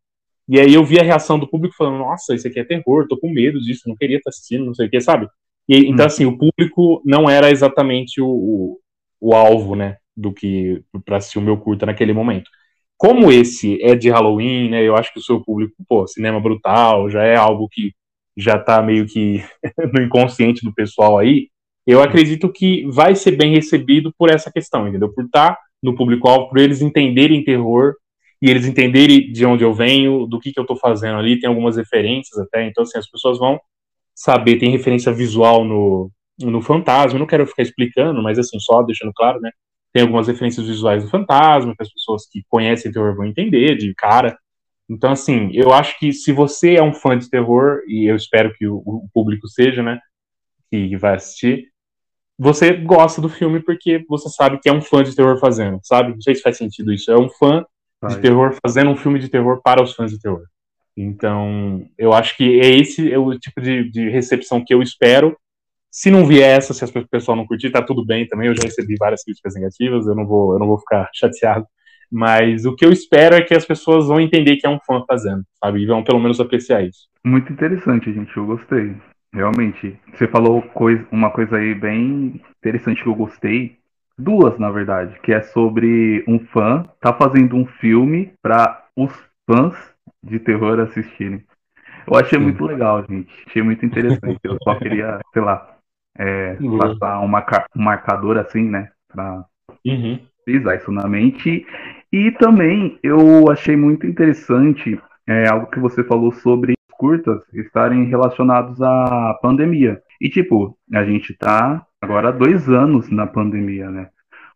E aí eu vi a reação do público falando, nossa, isso aqui é terror, tô com medo disso, não queria estar assistindo, não sei o que, sabe? E, então, hum. assim, o público não era exatamente o, o, o alvo, né, do que para assistir o meu curta naquele momento. Como esse é de Halloween, né, eu acho que o seu público, pô, cinema brutal, já é algo que já tá meio que <laughs> no inconsciente do pessoal aí, eu acredito que vai ser bem recebido por essa questão, entendeu? Por estar tá no público-alvo, por eles entenderem terror e eles entenderem de onde eu venho, do que, que eu tô fazendo ali, tem algumas referências até, então, assim, as pessoas vão saber, tem referência visual no, no Fantasma, eu não quero ficar explicando, mas assim, só deixando claro, né? Tem algumas referências visuais do Fantasma, que as pessoas que conhecem terror vão entender, de cara. Então, assim, eu acho que se você é um fã de terror, e eu espero que o, o público seja, né? Que vai assistir, você gosta do filme porque você sabe que é um fã de terror fazendo, sabe? Não sei se faz sentido isso. É um fã de terror fazendo um filme de terror para os fãs de terror. Então, eu acho que é esse é o tipo de, de recepção que eu espero. Se não vier essa, se o pessoal não curtir, tá tudo bem também. Eu já recebi várias críticas negativas, eu não vou, eu não vou ficar <laughs> chateado. Mas o que eu espero é que as pessoas vão entender que é um fã fazendo, sabe? E vão pelo menos apreciar isso. Muito interessante, gente. Eu gostei. Realmente. Você falou coisa, uma coisa aí bem interessante que eu gostei. Duas, na verdade, que é sobre um fã tá fazendo um filme para os fãs de terror assistirem. Eu achei muito legal, gente. Achei muito interessante. Eu só queria, <laughs> sei lá, é, passar uma, um marcador assim, né? Pra uhum. pisar isso na mente. E também eu achei muito interessante é, algo que você falou sobre curtas estarem relacionados à pandemia. E, tipo, a gente tá agora há dois anos na pandemia, né?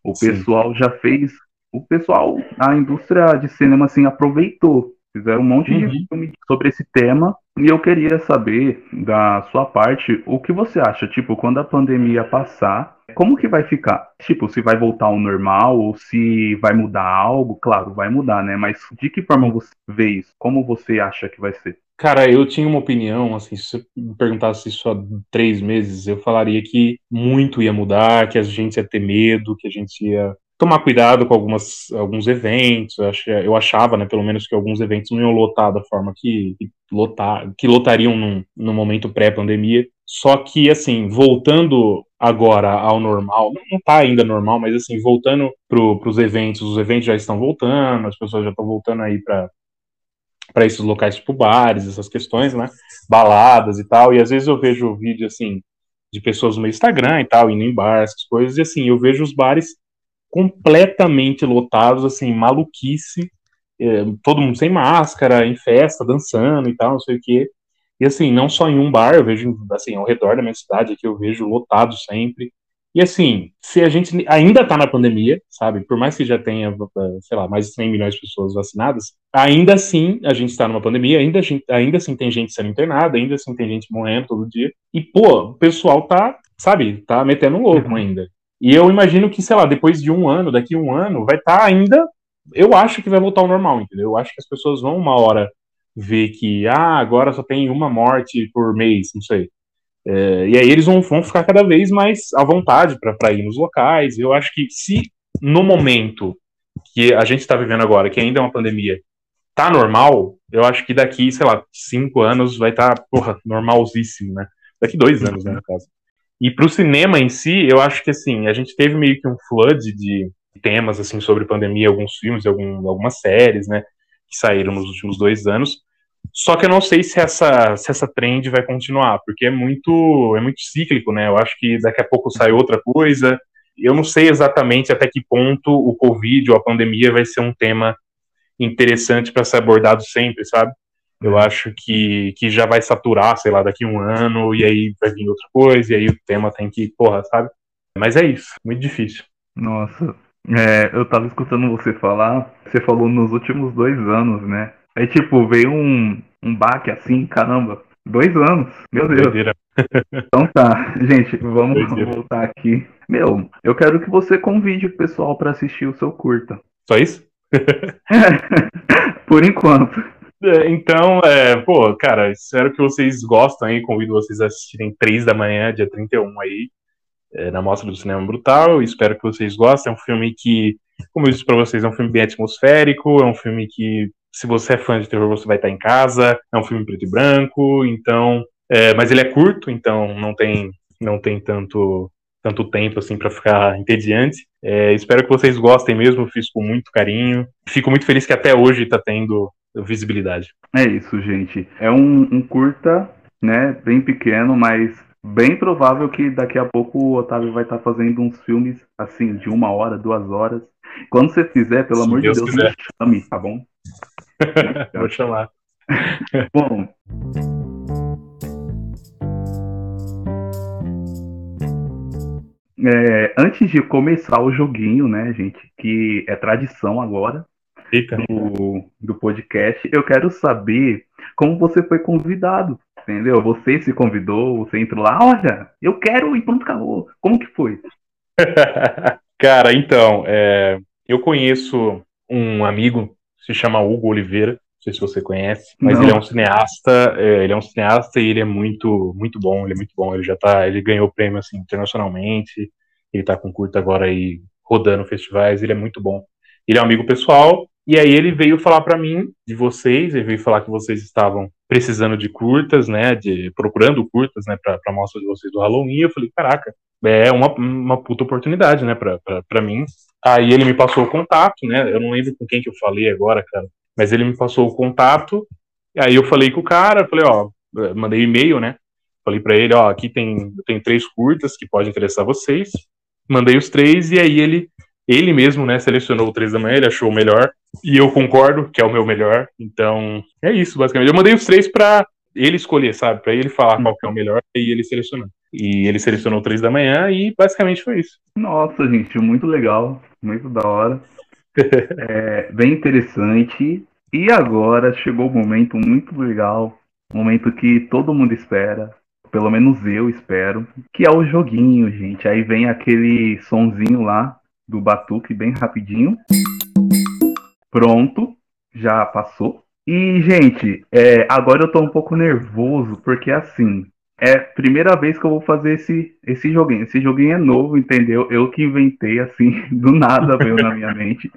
O Sim. pessoal já fez. O pessoal, a indústria de cinema, assim, aproveitou Fizeram um monte uhum. de filme sobre esse tema. E eu queria saber, da sua parte, o que você acha, tipo, quando a pandemia passar, como que vai ficar? Tipo, se vai voltar ao normal ou se vai mudar algo? Claro, vai mudar, né? Mas de que forma você vê isso? Como você acha que vai ser? Cara, eu tinha uma opinião, assim, se você me perguntasse isso há três meses, eu falaria que muito ia mudar, que a gente ia ter medo, que a gente ia tomar cuidado com algumas, alguns eventos. Eu achava, né, pelo menos, que alguns eventos não iam lotar da forma que, que, lotar, que lotariam num, no momento pré-pandemia. Só que, assim, voltando agora ao normal, não, está ainda normal, mas, assim, voltando para os eventos, os eventos já estão voltando, as pessoas já estão voltando aí para para esses locais tipo bares, essas questões, né? Baladas e tal. E às vezes eu vejo vídeo assim de pessoas no meu Instagram e tal, indo em bar, essas coisas, e assim, eu vejo os bares completamente lotados, assim, maluquice, é, todo mundo sem máscara, em festa, dançando e tal, não sei o quê. E assim, não só em um bar, eu vejo, assim, ao redor da minha cidade aqui, eu vejo lotado sempre. E assim, se a gente ainda tá na pandemia, sabe, por mais que já tenha, sei lá, mais de 100 milhões de pessoas vacinadas, ainda assim a gente está numa pandemia, ainda, ainda assim tem gente sendo internada, ainda assim tem gente morrendo todo dia. E, pô, o pessoal tá, sabe, tá metendo louco uhum. ainda. E eu imagino que, sei lá, depois de um ano, daqui a um ano, vai estar tá ainda. Eu acho que vai voltar ao normal, entendeu? Eu acho que as pessoas vão uma hora vê que, ah, agora só tem uma morte por mês, não sei. É, e aí eles vão, vão ficar cada vez mais à vontade para ir nos locais. Eu acho que se no momento que a gente está vivendo agora, que ainda é uma pandemia, tá normal, eu acho que daqui, sei lá, cinco anos vai estar, tá, porra, normalzíssimo, né? Daqui dois anos, né, no caso. E pro cinema em si, eu acho que, assim, a gente teve meio que um flood de temas, assim, sobre pandemia, alguns filmes, algum, algumas séries, né, que saíram nos últimos dois anos. Só que eu não sei se essa, se essa trend vai continuar, porque é muito, é muito cíclico, né? Eu acho que daqui a pouco sai outra coisa. Eu não sei exatamente até que ponto o Covid ou a pandemia vai ser um tema interessante para ser abordado sempre, sabe? Eu acho que, que já vai saturar, sei lá, daqui um ano, e aí vai vir outra coisa, e aí o tema tem que, porra, sabe? Mas é isso, muito difícil. Nossa, é, eu tava escutando você falar, você falou nos últimos dois anos, né? Aí, tipo, veio um, um baque assim, caramba, dois anos, meu Deus. Doideira. <laughs> Então tá, gente, vamos Doideira. voltar aqui. Meu, eu quero que você convide o pessoal para assistir o seu curta. Só isso? <laughs> Por enquanto. É, então, é, pô, cara, espero que vocês gostem aí. Convido vocês a assistirem 3 da manhã, dia 31 aí, é, na Mostra do Cinema Brutal. Espero que vocês gostem. É um filme que, como eu disse pra vocês, é um filme bem atmosférico. É um filme que, se você é fã de terror, você vai estar em casa. É um filme preto e branco, então. É, mas ele é curto, então não tem, não tem tanto tanto tempo assim para ficar entediante. É, espero que vocês gostem mesmo, fiz com muito carinho. Fico muito feliz que até hoje está tendo visibilidade. É isso, gente. É um, um, curta, né, bem pequeno, mas bem provável que daqui a pouco o Otávio vai estar tá fazendo uns filmes assim de uma hora, duas horas. Quando você fizer, pelo Se amor Deus de Deus, quiser. me chame, tá bom? <laughs> Vou chamar. <laughs> bom. É, antes de começar o joguinho, né, gente, que é tradição agora do, do podcast, eu quero saber como você foi convidado, entendeu? Você se convidou, você entrou lá, olha, eu quero ir, pronto, acabou. Como que foi? <laughs> Cara, então, é, eu conheço um amigo, se chama Hugo Oliveira, não sei se você conhece, mas não. ele é um cineasta, é, ele é um cineasta e ele é muito, muito bom, ele é muito bom, ele já tá, ele ganhou prêmio assim internacionalmente, ele tá com curta agora aí rodando festivais, ele é muito bom. Ele é um amigo pessoal, e aí ele veio falar para mim de vocês, ele veio falar que vocês estavam precisando de curtas, né, de procurando curtas, né, para a mostra de vocês do Halloween. E eu falei, caraca, é uma, uma puta oportunidade, né, para mim. Aí ele me passou o contato, né, eu não lembro com quem que eu falei agora, cara, mas ele me passou o contato, aí eu falei com o cara, falei, ó, mandei e-mail, né, falei para ele, ó, aqui tem, tem três curtas que podem interessar vocês, mandei os três, e aí ele, ele mesmo, né, selecionou o três da manhã, ele achou o melhor, e eu concordo que é o meu melhor, então é isso, basicamente. Eu mandei os três para ele escolher, sabe, para ele falar qual que é o melhor, e ele selecionou. E ele selecionou o três da manhã, e basicamente foi isso. Nossa, gente, muito legal, muito da hora. <laughs> é, bem interessante. E agora chegou o um momento muito legal, um momento que todo mundo espera, pelo menos eu espero, que é o joguinho, gente. Aí vem aquele sonzinho lá do batuque bem rapidinho. Pronto, já passou. E, gente, é, agora eu tô um pouco nervoso, porque assim, é a primeira vez que eu vou fazer esse, esse joguinho. Esse joguinho é novo, entendeu? Eu que inventei, assim, <laughs> do nada veio na minha mente.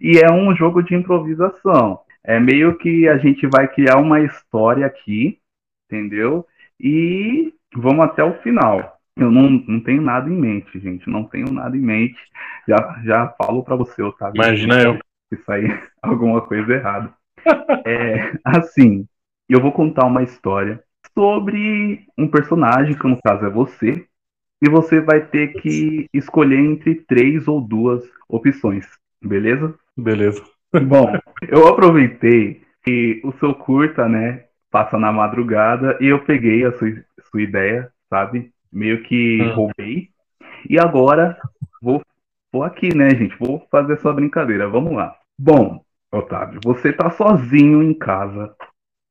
E é um jogo de improvisação. É meio que a gente vai criar uma história aqui, entendeu? E vamos até o final. Eu não, não tenho nada em mente, gente. Não tenho nada em mente. Já, já falo para você, Otávio. Imagina eu. Se sair <laughs> alguma coisa errada. é, assim, eu vou contar uma história sobre um personagem, que no caso é você, e você vai ter que escolher entre três ou duas opções, beleza? Beleza. Bom, eu aproveitei que o seu curta, né, passa na madrugada e eu peguei a sua, sua ideia, sabe? Meio que hum. roubei. E agora vou, vou aqui, né, gente? Vou fazer essa brincadeira. Vamos lá. Bom, Otávio, você tá sozinho em casa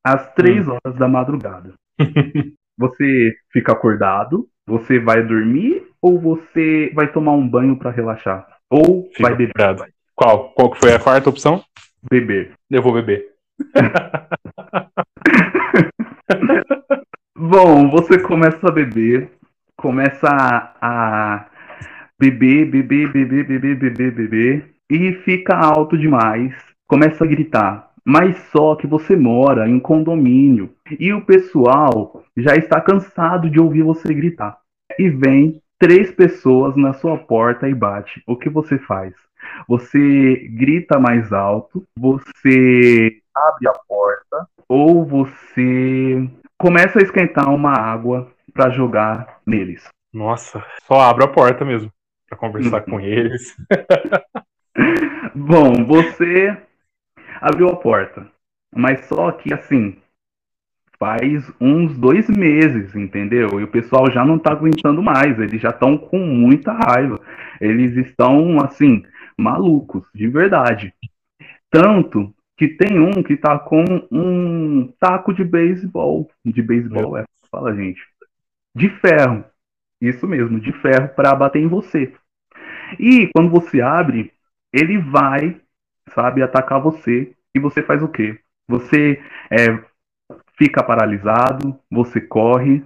às três hum. horas da madrugada. <laughs> você fica acordado, você vai dormir ou você vai tomar um banho para relaxar? Ou Fico vai beber? Qual? Qual que foi a quarta opção? Beber. Eu vou beber. <laughs> <laughs> Bom, você começa a beber, começa a, a beber, beber, beber, beber, beber, beber, e fica alto demais, começa a gritar. Mas só que você mora em condomínio e o pessoal já está cansado de ouvir você gritar. E vem três pessoas na sua porta e bate. O que você faz? Você grita mais alto, você abre a porta ou você começa a esquentar uma água para jogar neles. Nossa, só abro a porta mesmo para conversar com eles. <laughs> Bom, você abriu a porta, mas só que assim faz uns dois meses, entendeu? E o pessoal já não tá aguentando mais, eles já estão com muita raiva, eles estão assim malucos, de verdade. Tanto que tem um que tá com um taco de beisebol, de beisebol, é, fala gente, de ferro. Isso mesmo, de ferro para bater em você. E quando você abre, ele vai, sabe, atacar você. E você faz o quê? Você é, fica paralisado, você corre,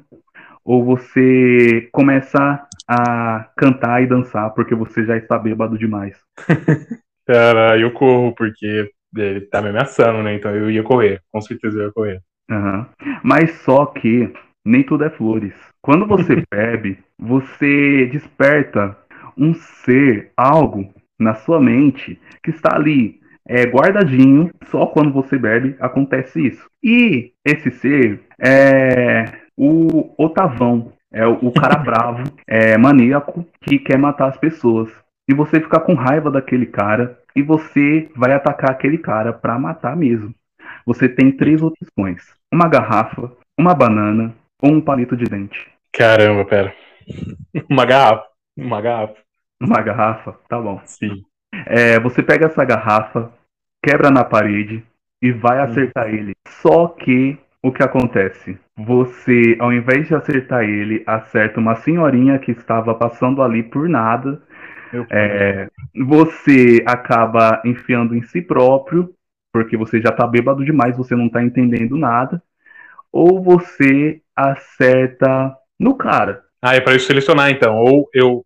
ou você começa a cantar e dançar porque você já está bêbado demais. <laughs> Cara, eu corro porque ele tá me ameaçando, né? Então eu ia correr, com certeza eu ia correr. Uhum. Mas só que nem tudo é flores. Quando você <laughs> bebe, você desperta um ser, algo na sua mente que está ali é, guardadinho. Só quando você bebe acontece isso. E esse ser é o Otavão. É o cara <laughs> bravo, é maníaco que quer matar as pessoas. E você fica com raiva daquele cara e você vai atacar aquele cara para matar mesmo. Você tem três opções: uma garrafa, uma banana ou um palito de dente. Caramba, pera. <laughs> Uma garrafa. Uma garrafa. Uma garrafa? Tá bom. Sim. É, você pega essa garrafa, quebra na parede e vai acertar hum. ele. Só que o que acontece? Você, ao invés de acertar ele, acerta uma senhorinha que estava passando ali por nada é, você acaba enfiando em si próprio, porque você já tá bêbado demais, você não tá entendendo nada, ou você acerta no cara. Ah, é para eu selecionar então, ou eu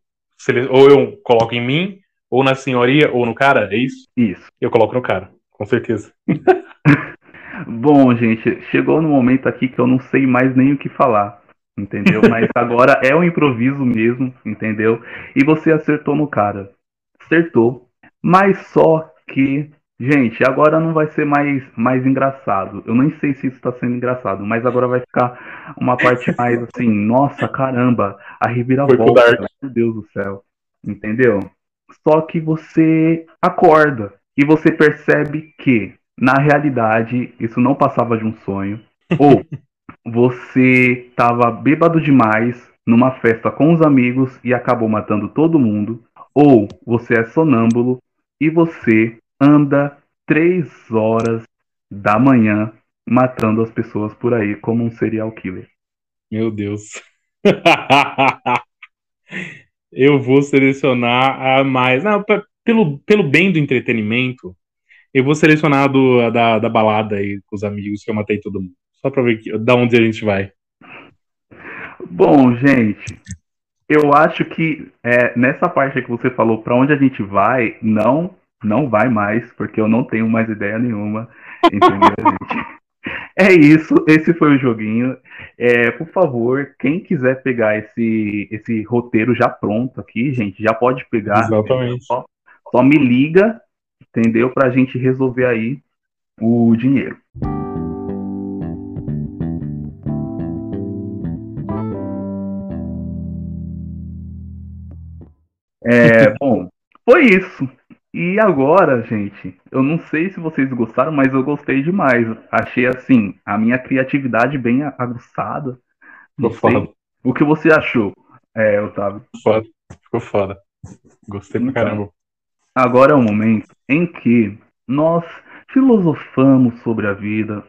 ou eu coloco em mim, ou na senhoria, ou no cara, é isso? Isso. Eu coloco no cara, com certeza. <laughs> Bom, gente, chegou no momento aqui que eu não sei mais nem o que falar entendeu? Mas <laughs> agora é um improviso mesmo, entendeu? E você acertou no cara. Acertou. Mas só que, gente, agora não vai ser mais, mais engraçado. Eu nem sei se isso está sendo engraçado, mas agora vai ficar uma parte <laughs> mais assim, nossa, caramba, a reviravolta, meu Deus do céu. Entendeu? Só que você acorda e você percebe que, na realidade, isso não passava de um sonho. <laughs> Ou você estava bêbado demais numa festa com os amigos e acabou matando todo mundo, ou você é sonâmbulo e você anda três horas da manhã matando as pessoas por aí como um serial killer. Meu Deus. <laughs> eu vou selecionar a mais. Não, pelo, pelo bem do entretenimento, eu vou selecionar a do, a da, da balada aí com os amigos que eu matei todo mundo. Só para ver que, da onde a gente vai. Bom, gente, eu acho que é, nessa parte que você falou para onde a gente vai, não, não vai mais, porque eu não tenho mais ideia nenhuma. Entendeu, <laughs> gente? É isso, esse foi o joguinho. É, por favor, quem quiser pegar esse, esse roteiro já pronto aqui, gente, já pode pegar. Exatamente. Só, só me liga, entendeu? Para a gente resolver aí o dinheiro. É, <laughs> bom, foi isso. E agora, gente, eu não sei se vocês gostaram, mas eu gostei demais. Achei assim, a minha criatividade bem aguçada. Ficou foda. O que você achou, é, Otávio? Foda. Ficou foda. Gostei pra então, caramba. Agora é o momento em que nós filosofamos sobre a vida,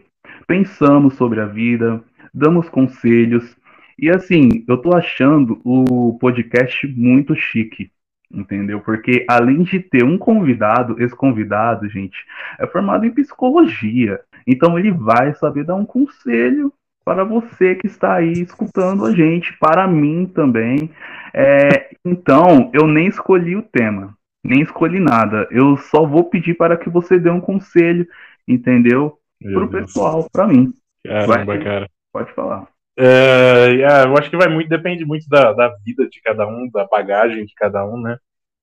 pensamos sobre a vida, damos conselhos. E assim, eu tô achando o podcast muito chique entendeu? Porque além de ter um convidado, esse convidado, gente, é formado em psicologia. Então ele vai saber dar um conselho para você que está aí escutando a gente, para mim também. É, então, eu nem escolhi o tema, nem escolhi nada. Eu só vou pedir para que você dê um conselho, entendeu? Para o pessoal, para mim. Caramba, vai, cara. Pode falar. É, é, eu acho que vai muito, depende muito da, da vida de cada um, da bagagem de cada um, né?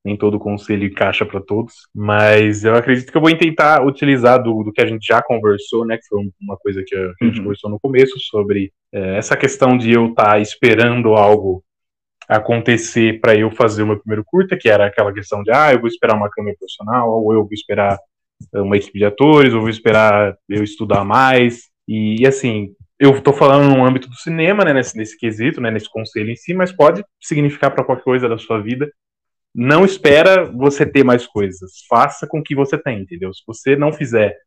Nem todo conselho encaixa para todos, mas eu acredito que eu vou tentar utilizar do, do que a gente já conversou, né? Que foi uma coisa que a gente uhum. conversou no começo sobre é, essa questão de eu estar tá esperando algo acontecer para eu fazer o meu primeiro curta, que era aquela questão de ah, eu vou esperar uma câmera profissional, ou eu vou esperar uma equipe de atores, ou vou esperar eu estudar mais. E, e assim, eu estou falando no âmbito do cinema, né, nesse, nesse quesito, né, nesse conselho em si, mas pode significar para qualquer coisa da sua vida. Não espera você ter mais coisas, faça com o que você tem, entendeu? Se você não fizer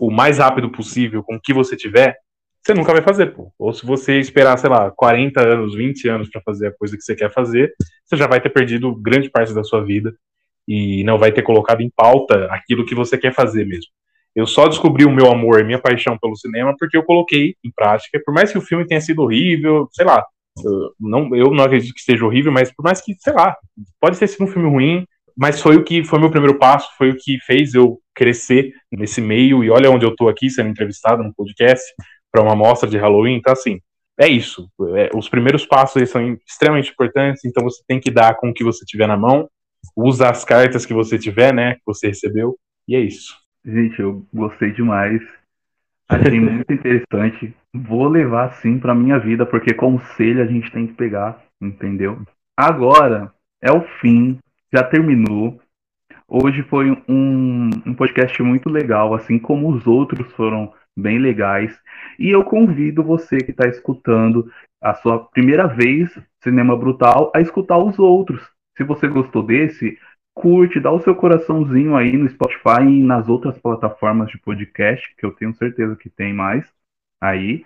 o mais rápido possível com o que você tiver, você nunca vai fazer, pô. Ou se você esperar, sei lá, 40 anos, 20 anos para fazer a coisa que você quer fazer, você já vai ter perdido grande parte da sua vida e não vai ter colocado em pauta aquilo que você quer fazer mesmo. Eu só descobri o meu amor e minha paixão pelo cinema porque eu coloquei em prática. Por mais que o filme tenha sido horrível, sei lá, eu não, eu não acredito que seja horrível, mas por mais que, sei lá, pode ter sido um filme ruim, mas foi o que foi meu primeiro passo, foi o que fez eu crescer nesse meio. E olha onde eu tô aqui sendo entrevistado no podcast para uma mostra de Halloween. Então, assim, é isso. É, os primeiros passos são extremamente importantes, então você tem que dar com o que você tiver na mão, usa as cartas que você tiver, né, que você recebeu, e é isso. Gente, eu gostei demais. Achei muito <laughs> interessante. Vou levar sim para minha vida, porque conselho a gente tem que pegar, entendeu? Agora é o fim, já terminou. Hoje foi um, um podcast muito legal, assim como os outros foram bem legais. E eu convido você que está escutando a sua primeira vez Cinema Brutal a escutar os outros. Se você gostou desse, curte, dá o seu coraçãozinho aí no Spotify e nas outras plataformas de podcast, que eu tenho certeza que tem mais aí.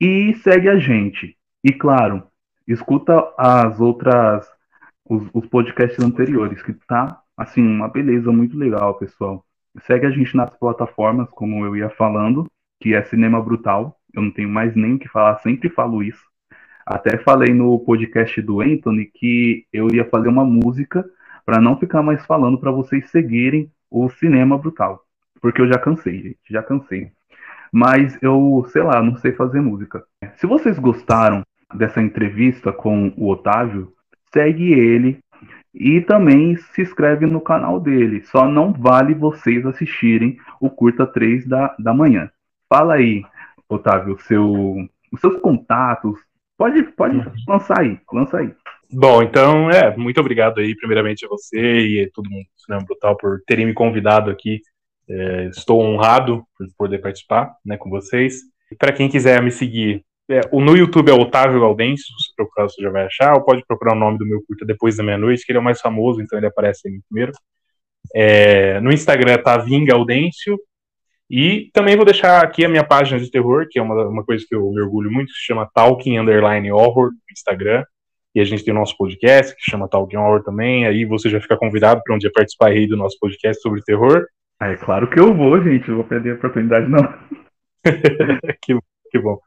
E segue a gente. E claro, escuta as outras, os, os podcasts anteriores, que tá, assim, uma beleza muito legal, pessoal. Segue a gente nas plataformas, como eu ia falando, que é Cinema Brutal. Eu não tenho mais nem o que falar, sempre falo isso. Até falei no podcast do Anthony que eu ia fazer uma música para não ficar mais falando para vocês seguirem o cinema brutal. Porque eu já cansei, gente, já cansei. Mas eu, sei lá, não sei fazer música. Se vocês gostaram dessa entrevista com o Otávio, segue ele e também se inscreve no canal dele. Só não vale vocês assistirem o Curta 3 da, da manhã. Fala aí, Otávio, seu, os seus contatos. Pode, pode uhum. lançar aí, lança aí. Bom, então, é, muito obrigado aí, primeiramente a você e a todo mundo do Cinema Brutal por terem me convidado aqui. É, estou honrado por poder participar né, com vocês. Para quem quiser me seguir, é, no YouTube é Otávio Gaudêncio, se procurar você já vai achar, ou pode procurar o nome do meu curta depois da meia-noite, que ele é o mais famoso, então ele aparece aí primeiro. É, no Instagram é Tavim Gaudêncio, e também vou deixar aqui a minha página de terror, que é uma, uma coisa que eu me orgulho muito, que se chama Talking Underline Horror no Instagram. E a gente tem o nosso podcast, que chama Talking Horror também. Aí você já fica convidado para um dia participar aí do nosso podcast sobre terror. É claro que eu vou, gente. Não vou perder a oportunidade, não. <laughs> que, que bom.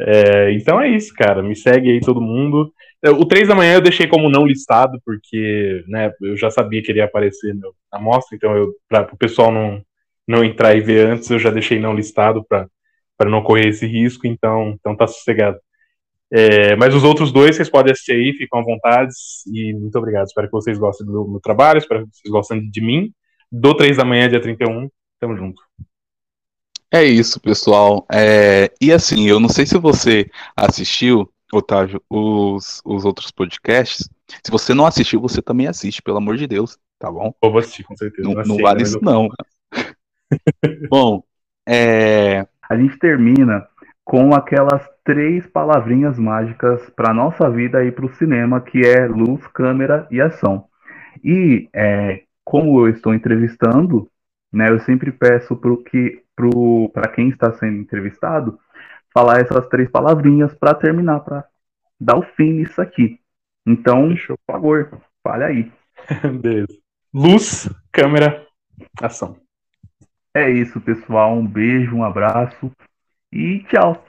É, então é isso, cara. Me segue aí todo mundo. O 3 da manhã eu deixei como não listado, porque né, eu já sabia que ele ia aparecer na mostra, então para o pessoal não, não entrar e ver antes, eu já deixei não listado para não correr esse risco, então, então tá sossegado. É, mas os outros dois vocês podem assistir aí, ficam à vontade. E muito obrigado. Espero que vocês gostem do meu trabalho, espero que vocês gostem de mim. Do 3 da manhã, dia 31. Tamo junto. É isso, pessoal. É, e assim, eu não sei se você assistiu, Otávio, os, os outros podcasts. Se você não assistiu, você também assiste, pelo amor de Deus, tá bom? Eu vou assistir, com certeza. Não, não vale isso, não. <laughs> bom, é... a gente termina com aquelas três palavrinhas mágicas para nossa vida e para o cinema, que é luz, câmera e ação. E é, como eu estou entrevistando, né, eu sempre peço para que quem está sendo entrevistado falar essas três palavrinhas para terminar, para dar o fim nisso aqui. Então, Fechou. por favor, fale aí. <laughs> Beleza. Luz, câmera, ação. É isso, pessoal. Um beijo, um abraço e tchau.